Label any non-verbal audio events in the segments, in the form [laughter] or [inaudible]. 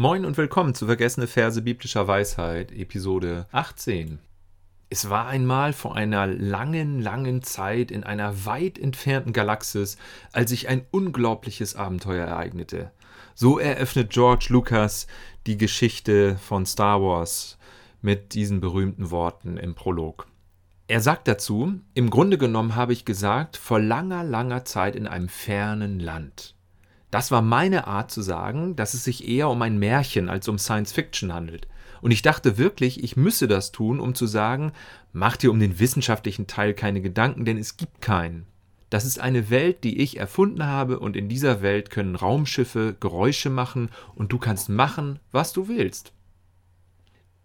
Moin und willkommen zu Vergessene Verse biblischer Weisheit, Episode 18. Es war einmal vor einer langen, langen Zeit in einer weit entfernten Galaxis, als sich ein unglaubliches Abenteuer ereignete. So eröffnet George Lucas die Geschichte von Star Wars mit diesen berühmten Worten im Prolog. Er sagt dazu, im Grunde genommen habe ich gesagt, vor langer, langer Zeit in einem fernen Land. Das war meine Art zu sagen, dass es sich eher um ein Märchen als um Science Fiction handelt. Und ich dachte wirklich, ich müsse das tun, um zu sagen, mach dir um den wissenschaftlichen Teil keine Gedanken, denn es gibt keinen. Das ist eine Welt, die ich erfunden habe, und in dieser Welt können Raumschiffe Geräusche machen, und du kannst machen, was du willst.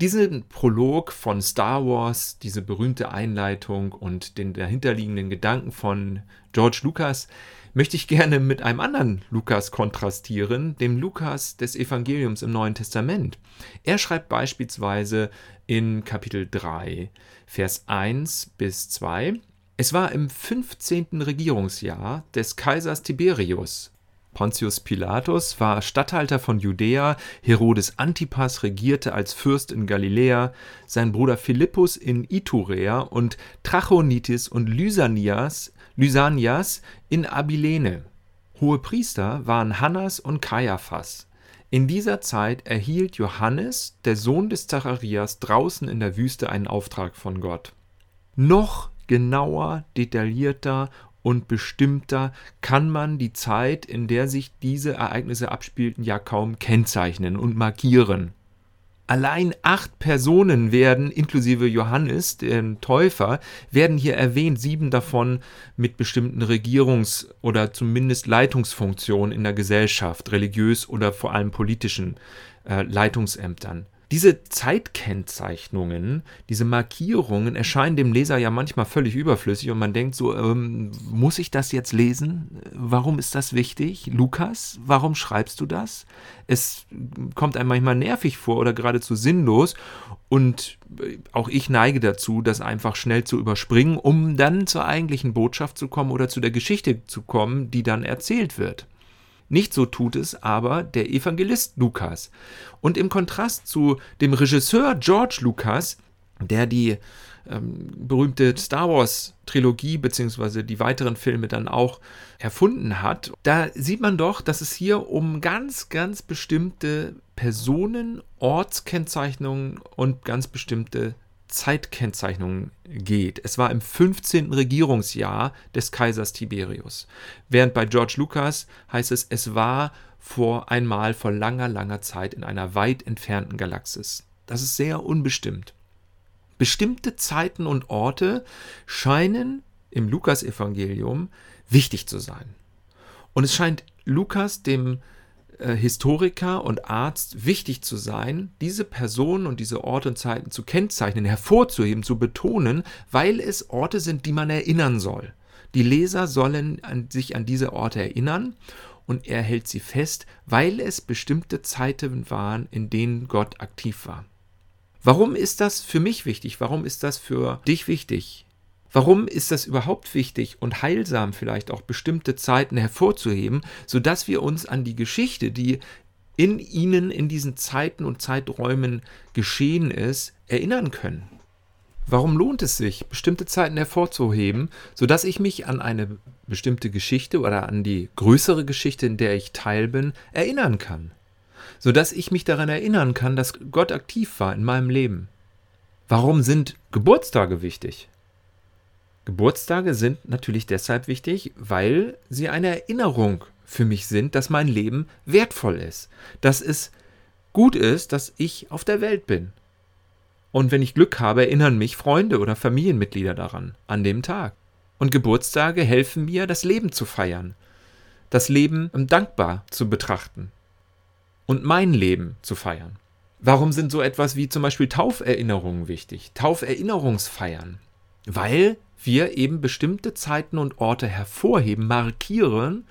Diesen Prolog von Star Wars, diese berühmte Einleitung und den dahinterliegenden Gedanken von George Lucas, möchte ich gerne mit einem anderen Lukas kontrastieren, dem Lukas des Evangeliums im Neuen Testament. Er schreibt beispielsweise in Kapitel 3, Vers 1 bis 2, es war im 15. Regierungsjahr des Kaisers Tiberius. Pontius Pilatus war Statthalter von Judäa, Herodes Antipas regierte als Fürst in Galiläa, sein Bruder Philippus in Iturea und Trachonitis und Lysanias Lysanias in Abilene. Hohepriester waren Hannas und Kaiaphas. In dieser Zeit erhielt Johannes, der Sohn des Zacharias, draußen in der Wüste einen Auftrag von Gott. Noch genauer, detaillierter und bestimmter kann man die Zeit, in der sich diese Ereignisse abspielten, ja kaum kennzeichnen und markieren. Allein acht Personen werden, inklusive Johannes, dem Täufer, werden hier erwähnt, sieben davon mit bestimmten Regierungs- oder zumindest Leitungsfunktionen in der Gesellschaft, religiös oder vor allem politischen äh, Leitungsämtern. Diese Zeitkennzeichnungen, diese Markierungen erscheinen dem Leser ja manchmal völlig überflüssig und man denkt so, ähm, muss ich das jetzt lesen? Warum ist das wichtig? Lukas, warum schreibst du das? Es kommt einem manchmal nervig vor oder geradezu sinnlos und äh, auch ich neige dazu, das einfach schnell zu überspringen, um dann zur eigentlichen Botschaft zu kommen oder zu der Geschichte zu kommen, die dann erzählt wird. Nicht so tut es aber der Evangelist Lukas. Und im Kontrast zu dem Regisseur George Lucas, der die ähm, berühmte Star Wars Trilogie beziehungsweise die weiteren Filme dann auch erfunden hat, da sieht man doch, dass es hier um ganz, ganz bestimmte Personen, Ortskennzeichnungen und ganz bestimmte Zeitkennzeichnung geht. Es war im 15. Regierungsjahr des Kaisers Tiberius. Während bei George Lucas heißt es, es war vor einmal vor langer, langer Zeit in einer weit entfernten Galaxis. Das ist sehr unbestimmt. Bestimmte Zeiten und Orte scheinen im Lukasevangelium wichtig zu sein. Und es scheint Lukas dem äh, Historiker und Arzt wichtig zu sein, diese Personen und diese Orte und Zeiten zu kennzeichnen, hervorzuheben, zu betonen, weil es Orte sind, die man erinnern soll. Die Leser sollen an, sich an diese Orte erinnern und er hält sie fest, weil es bestimmte Zeiten waren, in denen Gott aktiv war. Warum ist das für mich wichtig? Warum ist das für dich wichtig? Warum ist das überhaupt wichtig und heilsam vielleicht auch bestimmte Zeiten hervorzuheben, sodass wir uns an die Geschichte, die in ihnen in diesen Zeiten und Zeiträumen geschehen ist, erinnern können? Warum lohnt es sich, bestimmte Zeiten hervorzuheben, sodass ich mich an eine bestimmte Geschichte oder an die größere Geschichte, in der ich teil bin, erinnern kann? Sodass ich mich daran erinnern kann, dass Gott aktiv war in meinem Leben. Warum sind Geburtstage wichtig? Geburtstage sind natürlich deshalb wichtig, weil sie eine Erinnerung für mich sind, dass mein Leben wertvoll ist, dass es gut ist, dass ich auf der Welt bin. Und wenn ich Glück habe, erinnern mich Freunde oder Familienmitglieder daran, an dem Tag. Und Geburtstage helfen mir, das Leben zu feiern, das Leben dankbar zu betrachten und mein Leben zu feiern. Warum sind so etwas wie zum Beispiel Tauferinnerungen wichtig? Tauferinnerungsfeiern. Weil wir eben bestimmte Zeiten und Orte hervorheben, markieren,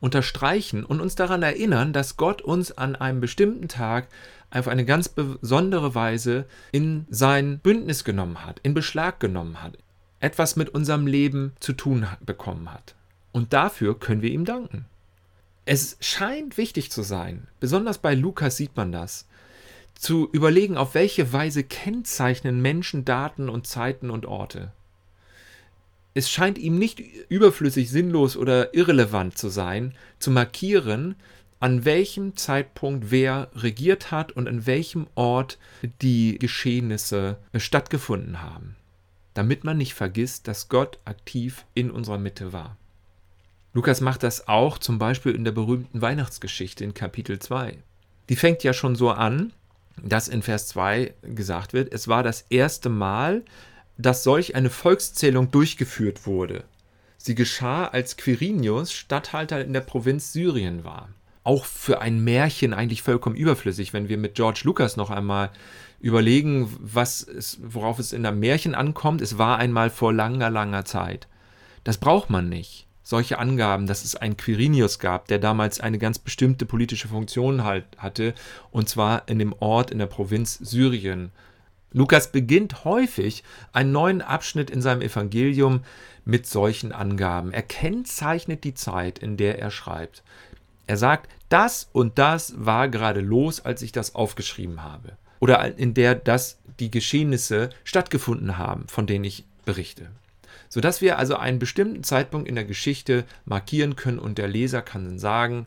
unterstreichen und uns daran erinnern, dass Gott uns an einem bestimmten Tag auf eine ganz besondere Weise in sein Bündnis genommen hat, in Beschlag genommen hat, etwas mit unserem Leben zu tun bekommen hat. Und dafür können wir ihm danken. Es scheint wichtig zu sein, besonders bei Lukas sieht man das, zu überlegen, auf welche Weise kennzeichnen Menschen Daten und Zeiten und Orte. Es scheint ihm nicht überflüssig, sinnlos oder irrelevant zu sein, zu markieren, an welchem Zeitpunkt wer regiert hat und an welchem Ort die Geschehnisse stattgefunden haben, damit man nicht vergisst, dass Gott aktiv in unserer Mitte war. Lukas macht das auch zum Beispiel in der berühmten Weihnachtsgeschichte in Kapitel 2. Die fängt ja schon so an, dass in Vers 2 gesagt wird, es war das erste Mal, dass solch eine Volkszählung durchgeführt wurde. Sie geschah, als Quirinius Statthalter in der Provinz Syrien war. Auch für ein Märchen eigentlich vollkommen überflüssig, wenn wir mit George Lucas noch einmal überlegen, was es, worauf es in einem Märchen ankommt. Es war einmal vor langer, langer Zeit. Das braucht man nicht solche Angaben, dass es einen Quirinius gab, der damals eine ganz bestimmte politische Funktion halt hatte, und zwar in dem Ort in der Provinz Syrien. Lukas beginnt häufig einen neuen Abschnitt in seinem Evangelium mit solchen Angaben. Er kennzeichnet die Zeit, in der er schreibt. Er sagt, das und das war gerade los, als ich das aufgeschrieben habe. Oder in der das die Geschehnisse stattgefunden haben, von denen ich berichte sodass wir also einen bestimmten Zeitpunkt in der Geschichte markieren können und der Leser kann dann sagen,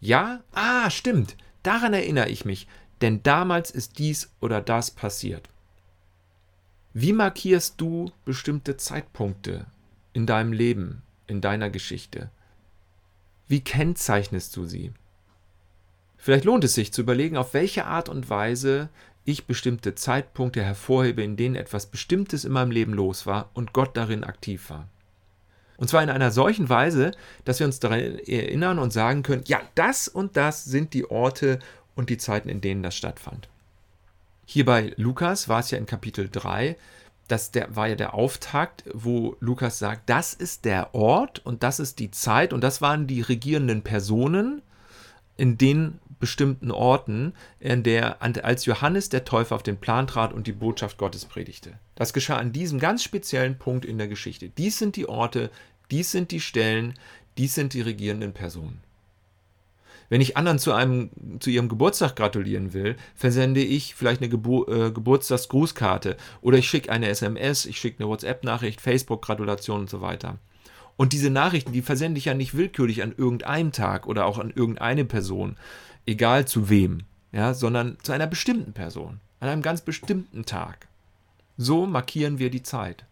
ja, ah, stimmt, daran erinnere ich mich, denn damals ist dies oder das passiert. Wie markierst du bestimmte Zeitpunkte in deinem Leben, in deiner Geschichte? Wie kennzeichnest du sie? Vielleicht lohnt es sich zu überlegen, auf welche Art und Weise ich bestimmte Zeitpunkte hervorhebe, in denen etwas Bestimmtes in meinem Leben los war und Gott darin aktiv war. Und zwar in einer solchen Weise, dass wir uns daran erinnern und sagen können, ja, das und das sind die Orte und die Zeiten, in denen das stattfand. Hier bei Lukas war es ja in Kapitel 3, das der, war ja der Auftakt, wo Lukas sagt, das ist der Ort und das ist die Zeit und das waren die regierenden Personen, in denen bestimmten Orten, in der, als Johannes der Täufer auf den Plan trat und die Botschaft Gottes predigte. Das geschah an diesem ganz speziellen Punkt in der Geschichte. Dies sind die Orte, dies sind die Stellen, dies sind die regierenden Personen. Wenn ich anderen zu, einem, zu ihrem Geburtstag gratulieren will, versende ich vielleicht eine Gebur äh, Geburtstagsgrußkarte oder ich schicke eine SMS, ich schicke eine WhatsApp-Nachricht, Facebook-Gratulation und so weiter. Und diese Nachrichten, die versende ich ja nicht willkürlich an irgendeinem Tag oder auch an irgendeine Person, egal zu wem, ja, sondern zu einer bestimmten Person, an einem ganz bestimmten Tag. So markieren wir die Zeit.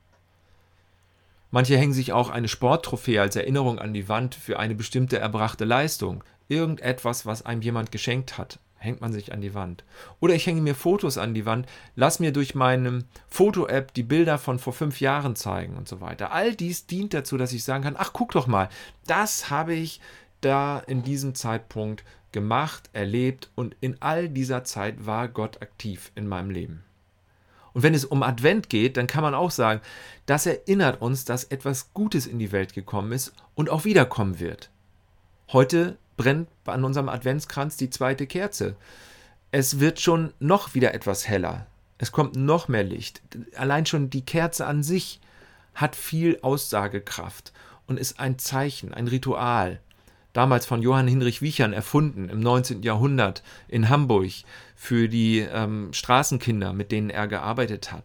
Manche hängen sich auch eine Sporttrophäe als Erinnerung an die Wand für eine bestimmte erbrachte Leistung. Irgendetwas, was einem jemand geschenkt hat, hängt man sich an die Wand. Oder ich hänge mir Fotos an die Wand, lass mir durch meine Foto-App die Bilder von vor fünf Jahren zeigen und so weiter. All dies dient dazu, dass ich sagen kann, ach guck doch mal, das habe ich da in diesem Zeitpunkt gemacht, erlebt und in all dieser Zeit war Gott aktiv in meinem Leben. Und wenn es um Advent geht, dann kann man auch sagen, das erinnert uns, dass etwas Gutes in die Welt gekommen ist und auch wiederkommen wird. Heute brennt an unserem Adventskranz die zweite Kerze. Es wird schon noch wieder etwas heller. Es kommt noch mehr Licht. Allein schon die Kerze an sich hat viel Aussagekraft und ist ein Zeichen, ein Ritual damals von Johann Hinrich Wiechern erfunden im 19. Jahrhundert in Hamburg für die ähm, Straßenkinder, mit denen er gearbeitet hat.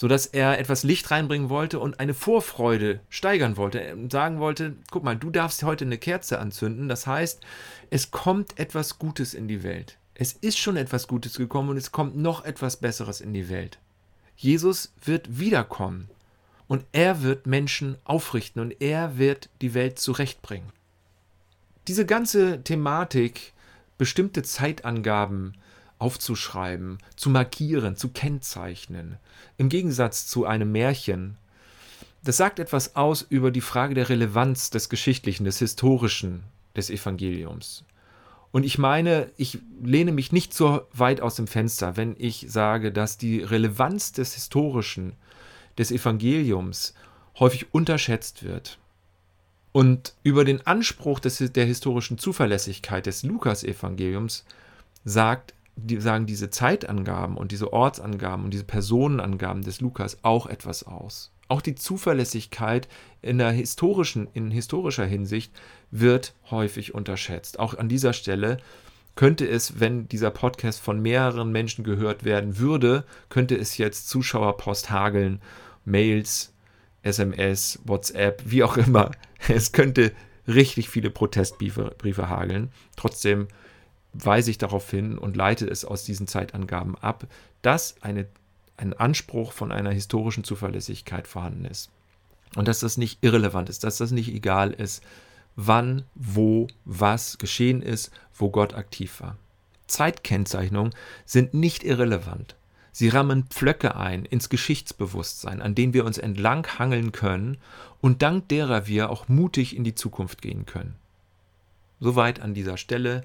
Sodass er etwas Licht reinbringen wollte und eine Vorfreude steigern wollte. Er sagen wollte, guck mal, du darfst heute eine Kerze anzünden. Das heißt, es kommt etwas Gutes in die Welt. Es ist schon etwas Gutes gekommen und es kommt noch etwas Besseres in die Welt. Jesus wird wiederkommen und er wird Menschen aufrichten und er wird die Welt zurechtbringen. Diese ganze Thematik, bestimmte Zeitangaben aufzuschreiben, zu markieren, zu kennzeichnen, im Gegensatz zu einem Märchen, das sagt etwas aus über die Frage der Relevanz des Geschichtlichen, des Historischen des Evangeliums. Und ich meine, ich lehne mich nicht so weit aus dem Fenster, wenn ich sage, dass die Relevanz des Historischen, des Evangeliums häufig unterschätzt wird. Und über den Anspruch des, der historischen Zuverlässigkeit des Lukas-Evangeliums sagt, die, sagen diese Zeitangaben und diese Ortsangaben und diese Personenangaben des Lukas auch etwas aus. Auch die Zuverlässigkeit in, der historischen, in historischer Hinsicht wird häufig unterschätzt. Auch an dieser Stelle könnte es, wenn dieser Podcast von mehreren Menschen gehört werden würde, könnte es jetzt Zuschauerpost hageln, Mails, SMS, WhatsApp, wie auch immer. [laughs] Es könnte richtig viele Protestbriefe Briefe hageln. Trotzdem weise ich darauf hin und leite es aus diesen Zeitangaben ab, dass eine, ein Anspruch von einer historischen Zuverlässigkeit vorhanden ist. Und dass das nicht irrelevant ist, dass das nicht egal ist, wann, wo, was geschehen ist, wo Gott aktiv war. Zeitkennzeichnungen sind nicht irrelevant. Sie rammen Pflöcke ein ins Geschichtsbewusstsein, an denen wir uns entlang hangeln können und dank derer wir auch mutig in die Zukunft gehen können. Soweit an dieser Stelle.